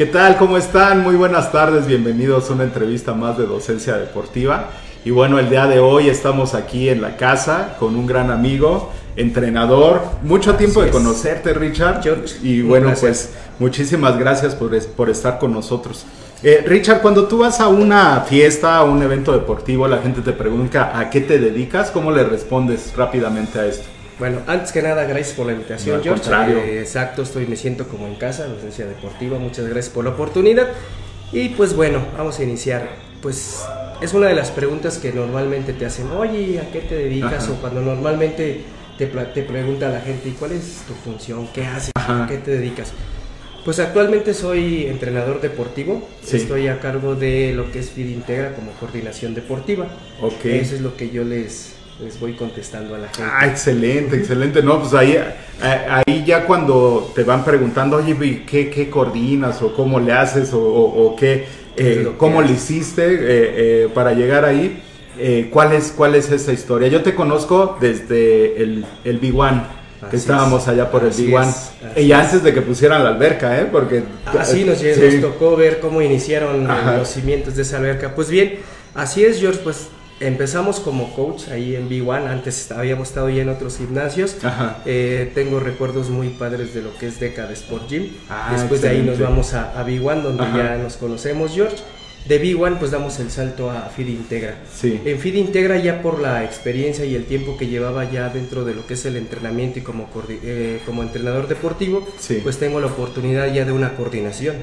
¿Qué tal? ¿Cómo están? Muy buenas tardes, bienvenidos a una entrevista más de Docencia Deportiva. Y bueno, el día de hoy estamos aquí en la casa con un gran amigo, entrenador. Mucho tiempo de conocerte, Richard. y bueno, pues muchísimas gracias por, por estar con nosotros. Eh, Richard, cuando tú vas a una fiesta, a un evento deportivo, la gente te pregunta a qué te dedicas, ¿cómo le respondes rápidamente a esto? Bueno, antes que nada, gracias por la invitación, George. Eh, exacto, estoy, me siento como en casa, docencia deportiva. Muchas gracias por la oportunidad. Y pues bueno, vamos a iniciar. Pues es una de las preguntas que normalmente te hacen, oye, ¿a qué te dedicas? O cuando normalmente te, te, pregunta la gente, ¿y cuál es tu función? ¿Qué haces? ¿A qué te dedicas? Pues actualmente soy entrenador deportivo. Estoy a cargo de lo que es FID Integra como coordinación deportiva. Ok. Eso es lo que yo les, les voy contestando a la gente. Ah, excelente, excelente. No, pues ahí, ahí ya cuando te van preguntando, oye, ¿qué, qué coordinas o cómo le haces o, qué, eh, cómo le hiciste eh, eh, para llegar ahí? ¿cuál, es, ¿Cuál es esa historia? Yo te conozco desde el, el B1 que estábamos allá por el B1 y antes de que pusieran la alberca, ¿eh? Porque así nos, nos tocó ver cómo iniciaron los cimientos de esa alberca. Pues bien, así es, George, pues Empezamos como coach ahí en B1, antes habíamos estado ya en otros gimnasios. Eh, tengo recuerdos muy padres de lo que es Deca de Sport Gym. Ah, Después de ahí nos vamos a, a B1, donde ya nos conocemos, George. De B1 pues damos el salto a Feed Integra. Sí. En Feed Integra ya por la experiencia y el tiempo que llevaba ya dentro de lo que es el entrenamiento y como, eh, como entrenador deportivo, pues tengo la oportunidad ya de una coordinación.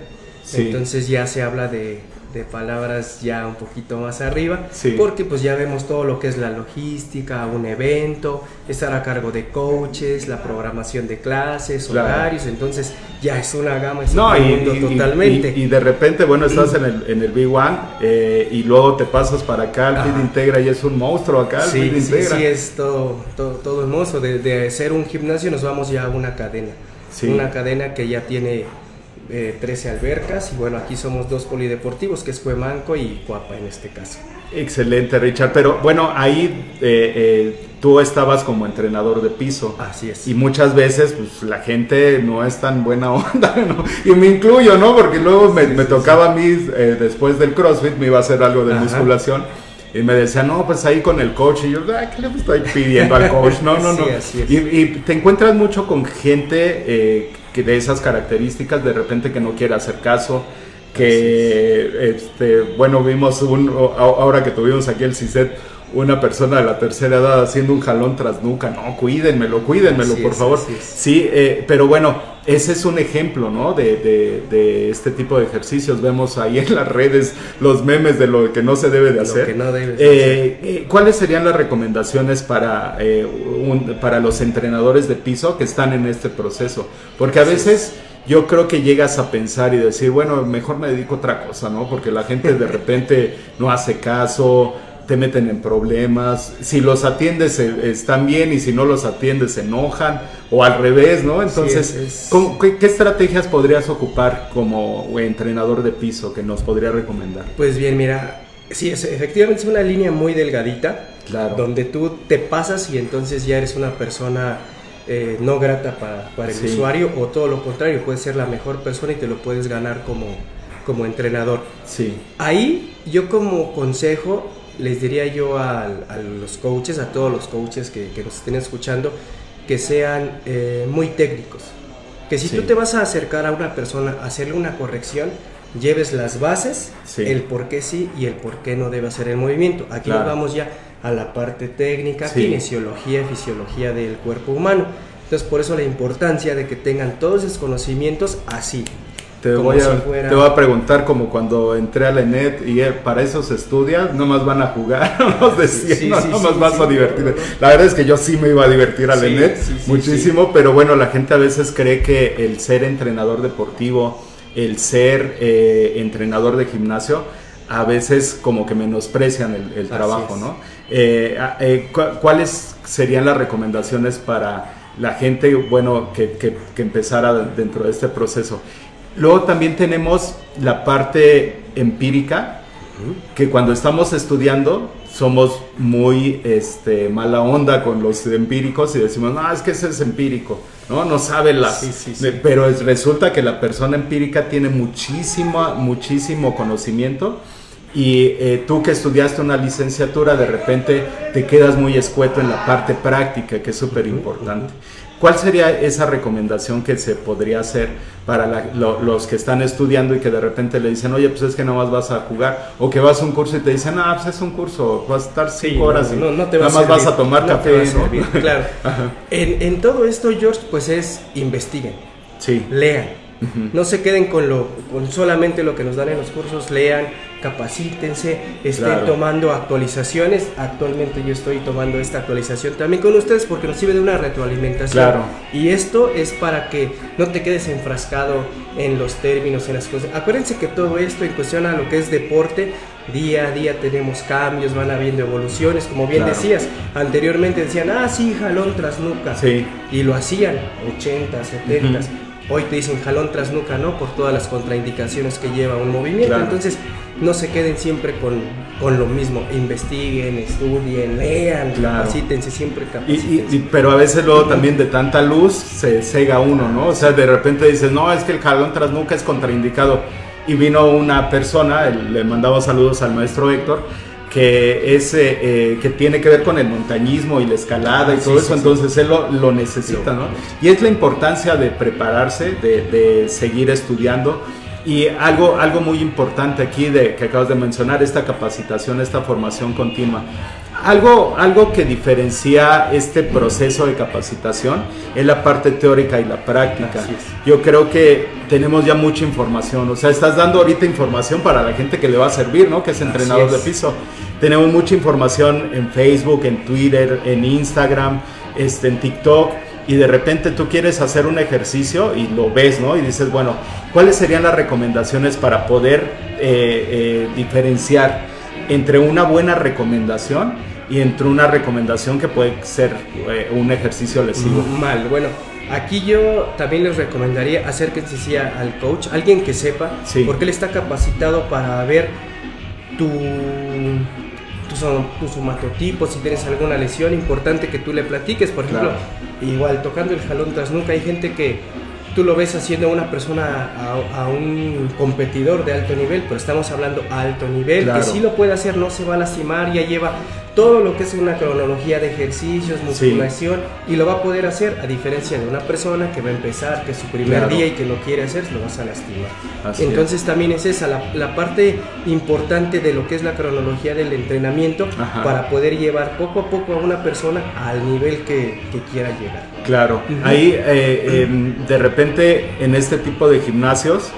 Entonces ya se habla de, de palabras ya un poquito más arriba, porque pues ya vemos todo lo que es la logística, un evento, estar a cargo de coaches, la programación de clases, horarios, entonces ya es una gama, es no, un y, mundo totalmente. Y, de repente, bueno, estás en el, en el B1 eh, y luego te pasas para acá, el Feed Integra y es un monstruo acá, el sí, Integra. Sí, es todo, todo, todo hermoso, de, de, ser un gimnasio nos vamos ya a una cadena, una cadena que ya tiene 13 albercas y bueno, aquí somos dos polideportivos, que es Cuemanco y Cuapa en este caso. Excelente, Richard. Pero bueno, ahí eh, eh, tú estabas como entrenador de piso. Así es. Y muchas veces, pues la gente no es tan buena onda, ¿no? Y me incluyo, ¿no? Porque luego me, tocaba a mí, eh, después del CrossFit, me iba a hacer algo de musculación. Y me decía, no, pues ahí con el coach. Y yo, ¿qué le estoy pidiendo al coach? No, no, no. Y, te encuentras mucho con gente de esas características, de repente que no quiere hacer caso, que, este, bueno, vimos un, ahora que tuvimos aquí el CISET, una persona de la tercera edad haciendo un jalón tras nuca, no, cuídenmelo, cuídenmelo, por favor. Sí, eh, pero bueno, ese es un ejemplo, ¿no? De, de, este tipo de ejercicios. Vemos ahí en las redes los memes de lo que no se debe de hacer. Eh, eh, ¿Cuáles serían las recomendaciones para, para los entrenadores de piso que están en este proceso? Porque a veces yo creo que llegas a pensar y decir, bueno, mejor me dedico a otra cosa, ¿no? Porque la gente de repente no hace caso, te meten en problemas, si los atiendes eh, están bien y si no los atiendes se enojan, o al revés, ¿no? Entonces, qué, estrategias podrías ocupar como entrenador de piso que nos podría recomendar? Pues bien, mira, sí, es, efectivamente es una línea muy delgadita, claro. donde tú te pasas y entonces ya eres una persona eh, no grata para, el usuario, o todo lo contrario, puedes ser la mejor persona y te lo puedes ganar como, como entrenador. Sí. Ahí yo como consejo les diría yo a, los coaches, a todos los coaches que, nos estén escuchando, que sean eh, muy técnicos. Que si tú te vas a acercar a una persona a hacerle una corrección, lleves las bases, el por qué sí y el por qué no debe hacer el movimiento. Aquí nos vamos ya a la parte técnica, kinesiología y fisiología del cuerpo humano. Entonces, por eso la importancia de que tengan todos esos conocimientos así, te voy, a, te voy a preguntar como cuando entré a la ENET y para eso se estudia, no más van a jugar, nos decían, no, más vas a divertir. La verdad es que yo sí me iba a divertir a la ENET muchísimo, pero bueno, la gente a veces cree que el ser entrenador deportivo, el ser eh, entrenador de gimnasio, a veces como que menosprecian el, trabajo, ¿no? Eh, eh, ¿Cuáles serían las recomendaciones para la gente, bueno, que, que, que empezara dentro de este proceso? Luego también tenemos la parte empírica, que cuando estamos estudiando somos muy este, mala onda con los empíricos y decimos, no, es que ese es empírico. ¿no? No sabe las... Pero resulta que la persona empírica tiene muchísimo, muchísimo conocimiento y eh, tú que estudiaste una licenciatura, de repente te quedas muy escueto en la parte práctica, que es súper importante. ¿Cuál sería esa recomendación que se podría hacer para los que están estudiando y que de repente le dicen, oye, pues es que no más vas a jugar? O que vas a un curso y te dicen, ah, pues es un curso, vas a estar cinco horas y no, te nada más vas a tomar café. Claro. en, en, todo esto, George, pues es investiguen. Sí. Lean no se queden con, lo, con solamente lo que nos dan en los cursos, lean, capacítense, estén tomando actualizaciones. Actualmente yo estoy tomando esta actualización también con ustedes porque nos sirve de una retroalimentación. Y esto es para que no te quedes enfrascado en los términos, en las cosas. Acuérdense que todo esto en cuestión a lo que es deporte, día a día tenemos cambios, van habiendo evoluciones, como bien decías, anteriormente decían, ah, sí, jalón tras nuca, sí. y lo hacían, 80, 70. Hoy te dicen jalón tras nuca, ¿no? Por todas las contraindicaciones que lleva un movimiento. Entonces, no se queden siempre con, con, lo mismo. Investiguen, estudien, lean, capacítense, siempre capacítense. pero a veces luego también de tanta luz se cega uno, ¿no? O sea, de repente dices, no, es que el jalón tras nuca es contraindicado. Y vino una persona, le mandaba saludos al maestro Héctor, que, es, eh, eh, que tiene que ver con el montañismo y la escalada y todo eso, entonces él lo, necesita, ¿no? Y es la importancia de prepararse, de, seguir estudiando. Y algo, algo muy importante aquí de, que acabas de mencionar, esta capacitación, esta formación continua. Algo, algo que diferencia este proceso de capacitación es la parte teórica y la práctica. Yo creo que tenemos ya mucha información, o sea, estás dando ahorita información para la gente que le va a servir, ¿no? Que es entrenador de piso. Tenemos mucha información en Facebook, en Twitter, en Instagram, este, en TikTok y de repente tú quieres hacer un ejercicio y lo ves, ¿no? Y dices, bueno, ¿cuáles serían las recomendaciones para poder eh, eh, diferenciar entre una buena recomendación y entre una recomendación que puede ser eh, un ejercicio lesivo? Mal, bueno. Aquí yo también les recomendaría acérquense al coach, alguien que sepa, porque él está capacitado para ver tu tu, somatotipo, si tienes alguna lesión, importante que tú le platiques. Por ejemplo, igual tocando el jalón tras nunca, hay gente que tú lo ves haciendo a una persona, a, un competidor de alto nivel, pero estamos hablando alto nivel, que sí lo puede hacer, no se va a lastimar, ya lleva todo lo que es una cronología de ejercicios, musculación, y lo va a poder hacer, a diferencia de una persona que va a empezar, que es su primer día y que lo quiere hacer, lo vas a lastimar. Entonces también es esa, la, parte importante de lo que es la cronología del entrenamiento para poder llevar poco a poco a una persona al nivel que, quiera llegar. Claro, ahí eh, em, de repente en este tipo de gimnasios,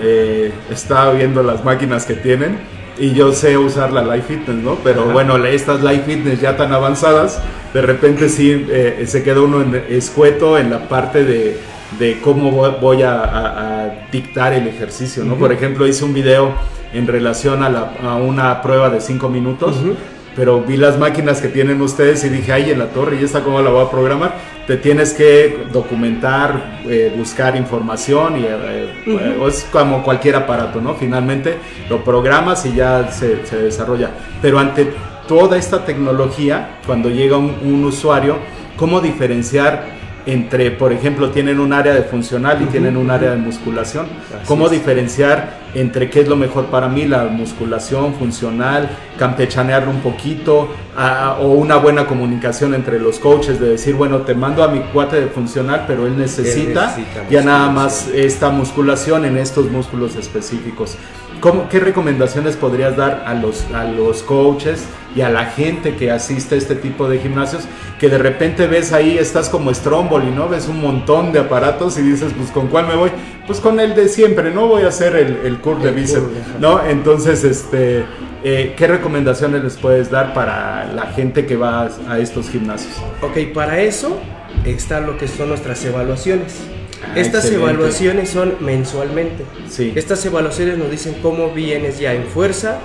eh, estaba viendo las máquinas que tienen y yo sé usar la Life Fitness, ¿no? Pero bueno, estas Life Fitness ya tan avanzadas, de repente sí eh, se queda uno en, escueto en la parte de, de cómo voy a, dictar el ejercicio, ¿no? Por ejemplo, hice un video en relación a, la, a una prueba de 5 minutos pero vi las máquinas que tienen ustedes y dije, ay, en la torre, ¿y esta cómo la voy a programar? Te tienes que documentar, eh, buscar información, y eh, es como cualquier aparato, ¿no? Finalmente lo programas y ya se, se desarrolla. Pero ante toda esta tecnología, cuando llega un, un usuario, ¿cómo diferenciar entre, por ejemplo, tienen un área de funcional y tienen un área de musculación. ¿Cómo diferenciar entre qué es lo mejor para mí, la musculación funcional, campechanearlo un poquito, o una buena comunicación entre los coaches de decir, bueno, te mando a mi cuate de funcional, pero él necesita, ya nada más esta musculación en estos músculos específicos. ¿Qué recomendaciones podrías dar a los, a los coaches y a la gente que asiste a este tipo de gimnasios? Que de repente ves ahí, estás como Stromboli, ¿no? Ves un montón de aparatos y dices, pues ¿con cuál me voy? Pues con el de siempre, no voy a hacer el, el curl de bíceps, ¿no? Entonces, este, eh, ¿qué recomendaciones les puedes dar para la gente que va a estos gimnasios? Ok, para eso está lo que son nuestras evaluaciones. Ah, Estas evaluaciones son mensualmente. Sí. Estas evaluaciones nos dicen cómo vienes ya en fuerza,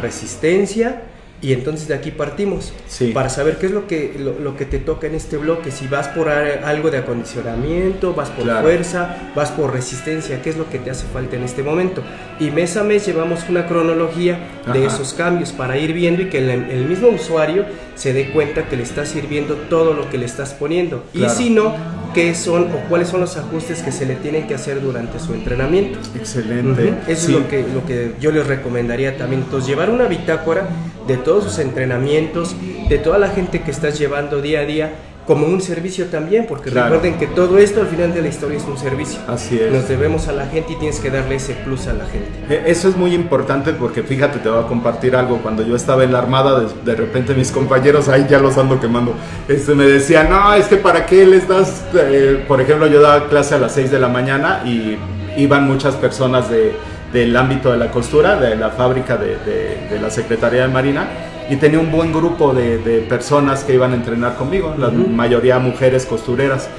resistencia, y entonces de aquí partimos para saber qué es lo que, lo, que te toca en este bloque. Si vas por algo de acondicionamiento, vas por fuerza, vas por resistencia, qué es lo que te hace falta en este momento. Y mes a mes llevamos una cronología de esos cambios para ir viendo y que el, mismo usuario se dé cuenta que le está sirviendo todo lo que le estás poniendo. Y si no, qué son o cuáles son los ajustes que se le tienen que hacer durante su entrenamiento. Excelente. Eso es lo que, lo que yo les recomendaría también. Entonces, llevar una bitácora de todos sus entrenamientos, de toda la gente que estás llevando día a día, como un servicio también, porque recuerden que todo esto al final de la historia es un servicio. Así es. Nos debemos a la gente y tienes que darle ese plus a la gente. E, eso es muy importante porque fíjate, te voy a compartir algo. Cuando yo estaba en la Armada, de, repente mis compañeros, ahí ya los ando quemando, este, me decían, no, es que para qué les das, eh, por ejemplo, yo daba clase a las 6 de la mañana y iban muchas personas de, del ámbito de la costura, de la fábrica de, de la Secretaría de Marina y tenía un buen grupo de, personas que iban a entrenar conmigo, la mayoría mujeres costureras.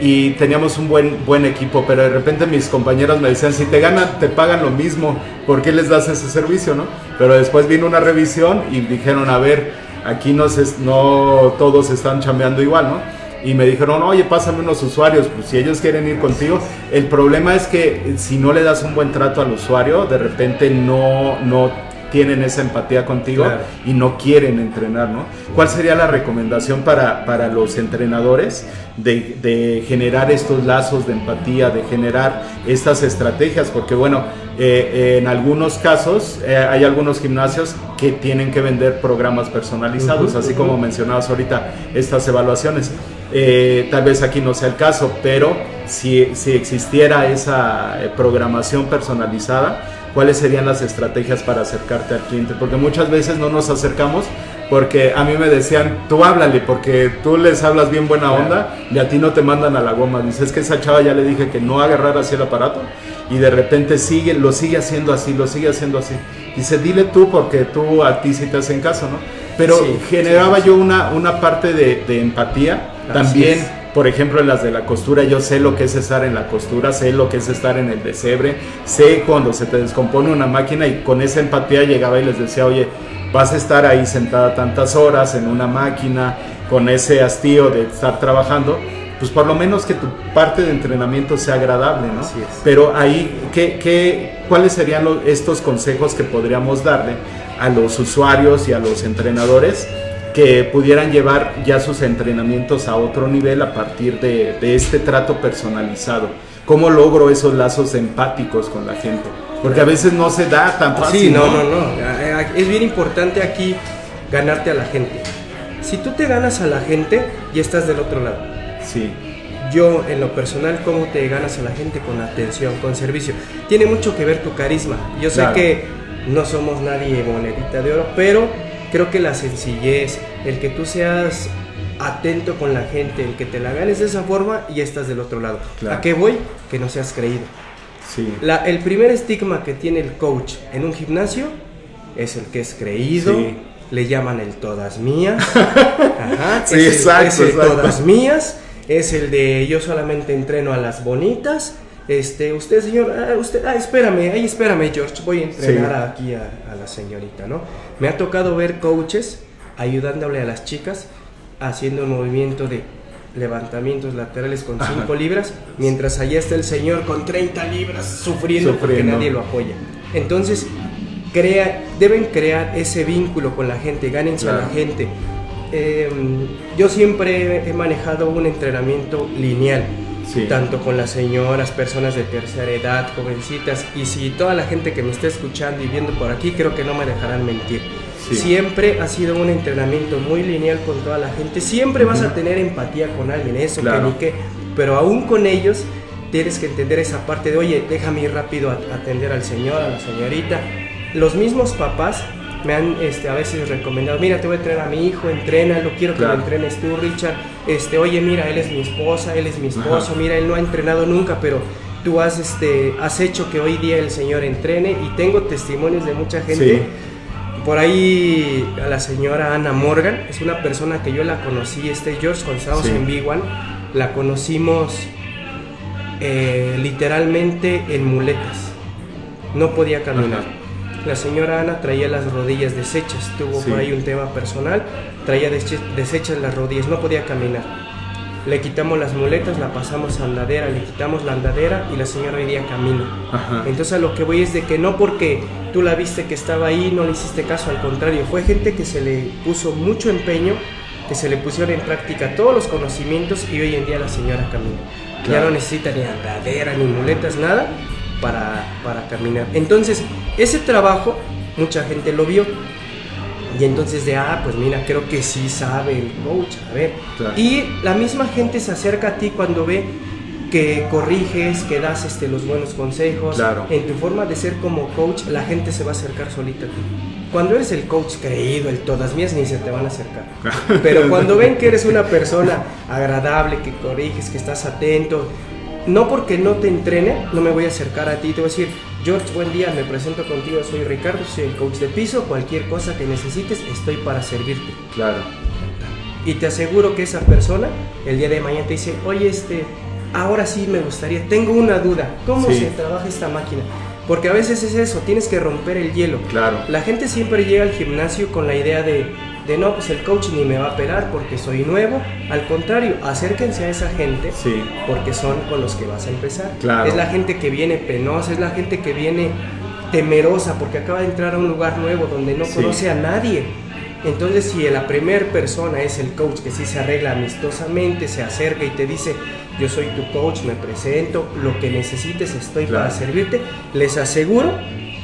Y teníamos un buen, buen equipo, pero de repente mis compañeros me decían, si te ganan, te pagan lo mismo, ¿por qué les das ese servicio? ¿no? Pero después vino una revisión y dijeron, a ver, aquí no, no todos están chambeando igual, ¿no? y me dijeron, oye, pásame unos usuarios, pues si ellos quieren ir contigo. El problema es que si no le das un buen trato al usuario, de repente no, no tienen esa empatía contigo y no quieren entrenar, ¿no? ¿Cuál sería la recomendación para, para los entrenadores de, generar estos lazos de empatía, de generar estas estrategias? Porque bueno, eh, en algunos casos eh, hay algunos gimnasios que tienen que vender programas personalizados, así como mencionabas ahorita estas evaluaciones. Eh, tal vez aquí no sea el caso, pero si, si existiera esa programación personalizada, cuáles serían las estrategias para acercarte al cliente, porque muchas veces no nos acercamos porque a mí me decían, tú háblale, porque tú les hablas bien buena onda y a ti no te mandan a la goma. Dices que esa chava ya le dije que no agarrara así el aparato y de repente sigue, lo sigue haciendo así, lo sigue haciendo así. Dice, dile tú porque tú a ti sí te hacen caso, ¿no? Pero generaba yo una, una parte de, empatía también por ejemplo, en las de la costura, yo sé lo que es estar en la costura, sé lo que es estar en el desebre, sé cuando se te descompone una máquina y con esa empatía llegaba y les decía, oye, vas a estar ahí sentada tantas horas en una máquina, con ese hastío de estar trabajando, pues por lo menos que tu parte de entrenamiento sea agradable, ¿no? Así es. Pero ahí, ¿qué, qué, cuáles serían estos consejos que podríamos darle a los usuarios y a los entrenadores? Que pudieran llevar ya sus entrenamientos a otro nivel a partir de, este trato personalizado. ¿Cómo logro esos lazos empáticos con la gente? Porque a veces no se da tan fácil. Sí, no, no, no. Es bien importante aquí ganarte a la gente. Si tú te ganas a la gente, ya estás del otro lado. Sí. Yo, en lo personal, ¿cómo te ganas a la gente? Con atención, con servicio. Tiene mucho que ver tu carisma. Yo sé que no somos nadie monedita de oro, pero creo que la sencillez, el que tú seas atento con la gente, el que te la ganes de esa forma y estás del otro lado. ¿A qué voy? Que no seas creído. Sí. el primer estigma que tiene el coach en un gimnasio es el que es creído. Le llaman el todas mías. Ajá, sí, es exacto, el, todas mías. Es el de yo solamente entreno a las bonitas. Este, usted, señor, ah, usted, ah, espérame, ahí espérame, George, voy a entrenar aquí a, a, la señorita, ¿no? Me ha tocado ver coaches ayudándole a las chicas haciendo un movimiento de levantamientos laterales con 5 libras, mientras allá está el señor con 30 libras sufriendo, porque nadie lo apoya. Entonces, crea, deben crear ese vínculo con la gente, gánense a la gente. Em, yo siempre he manejado un entrenamiento lineal tanto con las señoras, personas de tercera edad, jovencitas, y si toda la gente que me está escuchando y viendo por aquí, creo que no me dejarán mentir. Siempre ha sido un entrenamiento muy lineal con toda la gente, siempre vas a tener empatía con alguien, eso, que ni qué, pero aún con ellos tienes que entender esa parte de, oye, déjame ir rápido a atender al señor, a la señorita. Los mismos papás me han este, a veces recomendado, mira, te voy a entrenar a mi hijo, entrénalo, quiero que lo entrenes tú, Richard. Este, oye, mira, él es mi esposa, él es mi esposo, mira, él no ha entrenado nunca, pero tú has, este, has hecho que hoy día el Señor entrene y tengo testimonios de mucha gente. Por ahí a la señora Ana Morgan, es una persona que yo la conocí, este George, cuando estábamos en B1, la conocimos eh, literalmente en muletas. No podía caminar. La señora Ana traía las rodillas deshechas, tuvo por ahí un tema personal, traía deshechas las rodillas, no podía caminar. Le quitamos las muletas, la pasamos a andadera, le quitamos la andadera y la señora hoy día camina. Entonces a lo que voy es de que no porque tú la viste que estaba ahí, no le hiciste caso, al contrario, fue gente que se le puso mucho empeño que se le pusieron en práctica todos los conocimientos y hoy en día la señora camina. Ya no necesita ni andadera, ni muletas, nada para, para caminar. Entonces, ese trabajo mucha gente lo vio. Y entonces de, ah, pues mira, creo que sí sabe el coach, a ver. Y la misma gente se acerca a ti cuando ve que corriges, que das este, los buenos consejos. Claro. En tu forma de ser como coach, la gente se va a acercar solita a ti. Cuando eres el coach creído, el todas mías, ni se te van a acercar. Pero cuando ven que eres una persona agradable, que corriges, que estás atento, no porque no te entrene, no me voy a acercar a ti, te voy a decir, George, buen día, me presento contigo, soy Ricardo, soy el coach de piso, cualquier cosa que necesites, estoy para servirte. Claro. Y te aseguro que esa persona el día de mañana te dice, oye, este, ahora sí me gustaría, tengo una duda, ¿cómo se trabaja esta máquina? Porque a veces es eso, tienes que romper el hielo. Claro. La gente siempre llega al gimnasio con la idea de, de no, pues el coach ni me va a pelar porque soy nuevo. Al contrario, acérquense a esa gente sí. porque son con los que vas a empezar. Claro. Es la gente que viene penosa, es la gente que viene temerosa porque acaba de entrar a un lugar nuevo donde no conoce a nadie. Entonces, si la primera persona es el coach que sí se arregla amistosamente, se acerca y te dice, yo soy tu coach, me presento, lo que necesites estoy para servirte, les aseguro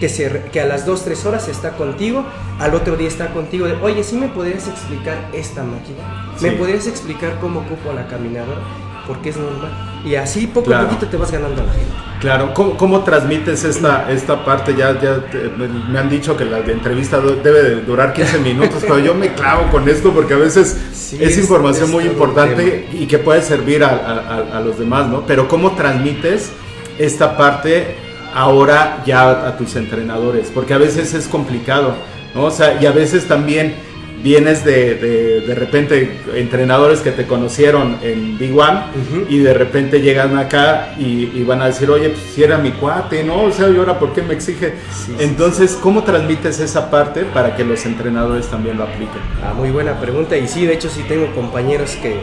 que, se, que a las 2, 3 horas está contigo, al otro día está contigo de, oye, ¿sí me podrías explicar esta máquina? ¿Me podrías explicar cómo ocupo la caminadora? Porque es normal. Y así poco a poquito te vas ganando a la gente. Claro, ¿cómo, transmites esta, esta parte? Ya, ya me han dicho que la entrevista debe de durar 15 minutos, pero yo me clavo con esto porque a veces es, información muy importante y que puede servir a, a, los demás, ¿no? Pero ¿cómo transmites esta parte ahora ya a tus entrenadores? Porque a veces es complicado, ¿no? O sea, y a veces también vienes de, de, repente entrenadores que te conocieron en Big One y de repente llegan acá y, van a decir, oye, pues si era mi cuate, ¿no? O sea, ¿y ahora por qué me exige? Entonces, ¿cómo transmites esa parte para que los entrenadores también lo apliquen? Ah, muy buena pregunta y sí, de hecho sí tengo compañeros que,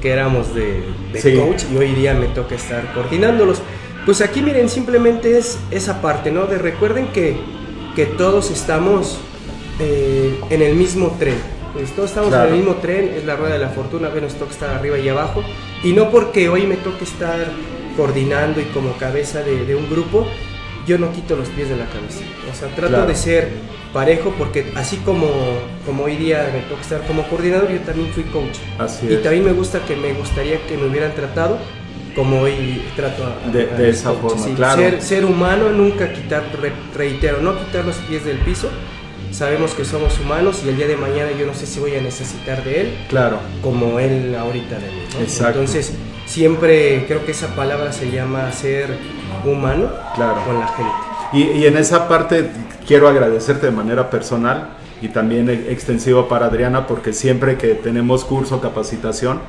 que éramos de, coach y hoy día me toca estar coordinándolos. Pues aquí miren, simplemente es esa parte, ¿no? De recuerden que, que todos estamos eh, en el mismo tren. Pues, todos estamos en el mismo tren, es la rueda de la fortuna, a nos toca estar arriba y abajo. Y no porque hoy me toque estar coordinando y como cabeza de, un grupo, yo no quito los pies de la cabeza. O sea, trato de ser parejo porque así como, como hoy día me toca estar como coordinador, yo también fui coach. y también me gusta que me gustaría que me hubieran tratado como hoy trato a, de, esa forma, claro. Ser, ser humano, nunca quitar, reitero, no quitar los pies del piso, sabemos que somos humanos y el día de mañana yo no sé si voy a necesitar de él. Claro. Como él ahorita de mí. Exacto. Entonces, siempre creo que esa palabra se llama ser humano claro. con la gente. Y, y, en esa parte quiero agradecerte de manera personal y también extensivo para Adriana porque siempre que tenemos curso, capacitación,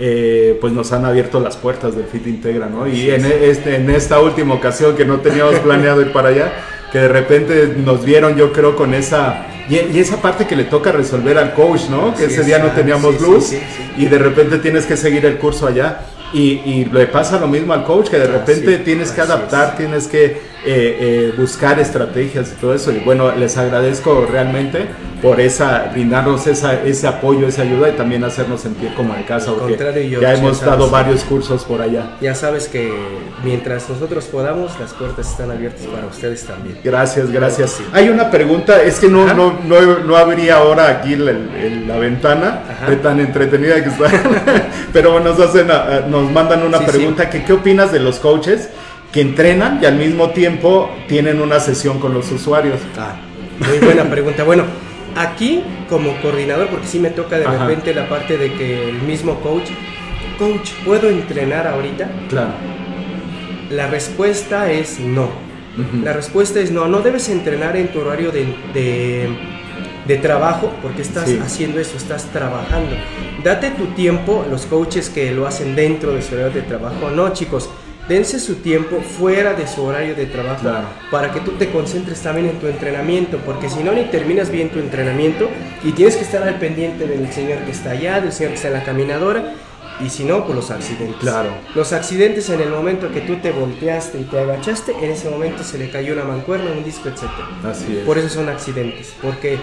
eh, pues nos han abierto las puertas del Fit Integra, ¿no? Y en, este, en esta última ocasión que no teníamos planeado ir para allá, que de repente nos vieron, yo creo, con esa... Y, esa parte que le toca resolver al coach, ¿no? Que ese día no teníamos luz y de repente tienes que seguir el curso allá. Y, y, le pasa lo mismo al coach, que de repente tienes que adaptar, tienes que eh, eh, buscar estrategias y todo eso. Y bueno, les agradezco realmente por esa, brindarnos esa, ese apoyo, esa ayuda y también hacernos sentir como en casa. Porque ya hemos dado varios cursos por allá. Ya sabes que mientras nosotros podamos, las puertas están abiertas para ustedes también. Gracias, gracias. Hay una pregunta, es que no, no, no, habría ahora aquí la, la ventana de tan entretenida que está, pero nos, hacen, nos mandan una pregunta, que qué opinas de los coaches? que entrenan y al mismo tiempo tienen una sesión con los usuarios. Ah, muy buena pregunta. Bueno, aquí como coordinador, porque sí me toca de repente la parte de que el mismo coach, coach, ¿puedo entrenar ahorita? Claro. La respuesta es no. La respuesta es no, no debes entrenar en tu horario de, de, trabajo porque estás haciendo eso, estás trabajando. Date tu tiempo, los coaches que lo hacen dentro de su horario de trabajo, no chicos, dense su tiempo fuera de su horario de trabajo para que tú te concentres también en tu entrenamiento, porque si no ni terminas bien tu entrenamiento y tienes que estar al pendiente del señor que está allá, del señor que está en la caminadora y si no, pues los accidentes. Claro. Los accidentes en el momento que tú te volteaste y te agachaste, en ese momento se le cayó una mancuerna, un disco, etc. Así es. Por eso son accidentes. Porque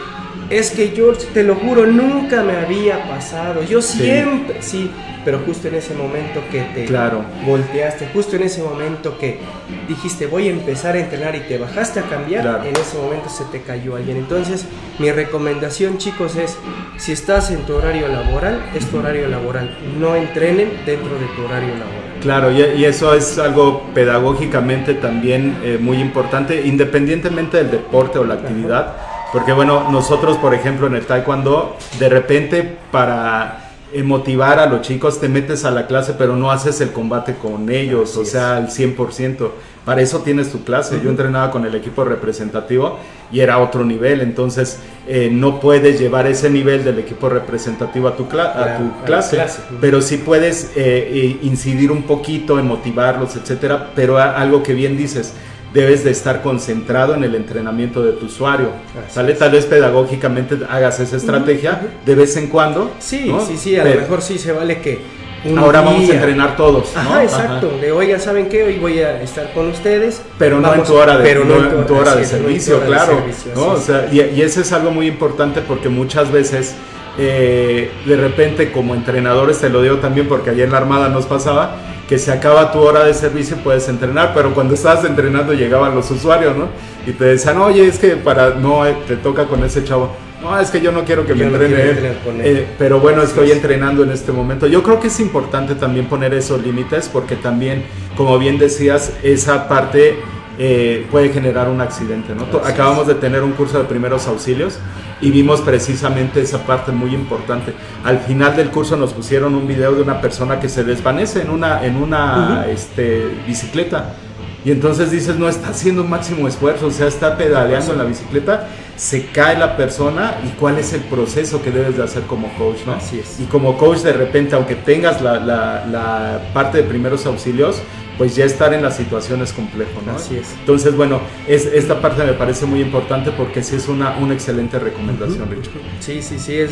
es que yo, te lo juro, nunca me había pasado. Yo siempre, sí, pero justo en ese momento que te claro. volteaste, justo en ese momento que dijiste voy a empezar a entrenar y te bajaste a cambiar, en ese momento se te cayó alguien. Entonces, mi recomendación, chicos, es si estás en tu horario laboral, es tu horario laboral. No entrenen dentro de tu horario laboral. Claro, y, eso es algo pedagógicamente también eh, muy importante, independientemente del deporte o la actividad. Porque bueno, nosotros por ejemplo en el taekwondo, de repente para motivar a los chicos, te metes a la clase, pero no haces el combate con ellos, o sea, al 100%. Para eso tienes tu clase. Yo entrenaba con el equipo representativo y era otro nivel, entonces eh, no puedes llevar ese nivel del equipo representativo a tu, a tu clase, pero sí puedes eh, incidir un poquito en motivarlos, etcétera. Pero algo que bien dices, debes de estar concentrado en el entrenamiento de tu usuario. ¿Sale? Tal vez pedagógicamente hagas esa estrategia de vez en cuando. Sí, sí, sí, a lo mejor sí se vale que... Ahora vamos a entrenar todos. Ajá, exacto. De oiga, ¿saben qué? Hoy voy a estar con ustedes. Pero no en tu hora de, pero no en tu, hora de servicio, claro. ¿no? O sea, y, y eso es algo muy importante porque muchas veces eh, de repente como entrenadores, te lo digo también porque ayer en la Armada nos pasaba, que se acaba tu hora de servicio y puedes entrenar, pero cuando estabas entrenando llegaban los usuarios, ¿no? Y te decían, oye, es que para, no, eh, te toca con ese chavo. No, es que yo no quiero que me entrene eh, pero bueno, estoy entrenando en este momento. Yo creo que es importante también poner esos límites porque también, como bien decías, esa parte eh, puede generar un accidente. ¿no? Acabamos de tener un curso de primeros auxilios y vimos precisamente esa parte muy importante. Al final del curso nos pusieron un video de una persona que se desvanece en una, en una este, bicicleta. Y entonces dices, no está haciendo un máximo esfuerzo, o sea, está pedaleando en la bicicleta, se cae la persona y cuál es el proceso que debes de hacer como coach, ¿no? Así es. Y como coach de repente, aunque tengas la, la, la parte de primeros auxilios, pues ya estar en la situación es complejo, ¿no? Así es. Entonces, bueno, es, esta parte me parece muy importante porque sí es una, una excelente recomendación, Richard. Sí, sí, sí. Es,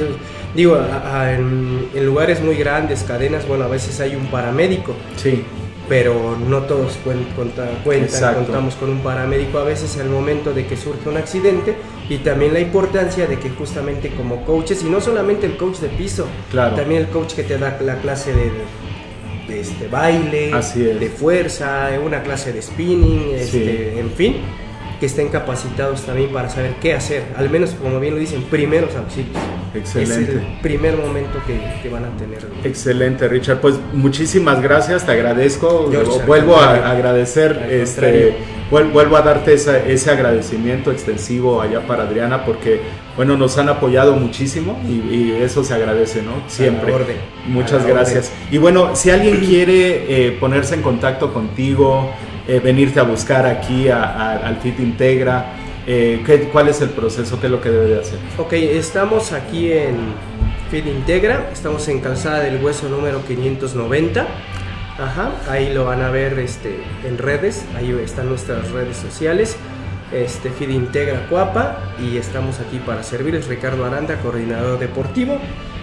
digo, en, lugares muy grandes, cadenas, bueno, a veces hay un paramédico. Sí. Pero no todos cuentan, cuentan contamos con un paramédico a veces el momento de que surge un accidente y también la importancia de que justamente como coaches, y no solamente el coach de piso, claro. también el coach que te da la clase de de este, baile, de fuerza, una clase de spinning, este, en fin, que estén capacitados también para saber qué hacer, al menos como bien lo dicen, primeros auxilios. Excelente. Es el primer momento que, van a tener. Excelente, Richard. Pues muchísimas gracias, te agradezco. vuelvo a agradecer, este, vuelvo a darte ese agradecimiento extensivo allá para Adriana porque, bueno, nos han apoyado muchísimo y, eso se agradece, ¿no? Siempre. Muchas gracias. Y bueno, si alguien quiere eh, ponerse en contacto contigo, eh, venirte a buscar aquí al Fit Integra, eh, ¿qué, ¿cuál es el proceso? ¿Qué es lo que debe de hacer? Ok, estamos aquí en Fit Integra, estamos en Calzada del Hueso número 590. Ajá, ahí lo van a ver este, en redes, ahí están nuestras redes sociales. Este, Feed Integra Cuapa y estamos aquí para servirles. Ricardo Aranda, coordinador deportivo.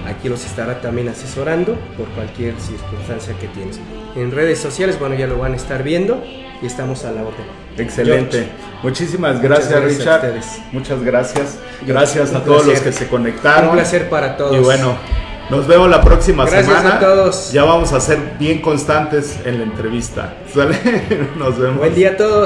Aquí los estará también asesorando por cualquier circunstancia que tienes. En redes sociales, bueno, ya lo van a estar viendo y estamos a la orden. Excelente. Muchísimas gracias, Richard. Muchas gracias. Gracias a todos los que se conectaron. Un placer para todos. Y bueno, nos vemos la próxima Gracias semana. a todos. Ya vamos a ser bien constantes en la entrevista. ¿Sale? Nos vemos. Buen día a todos.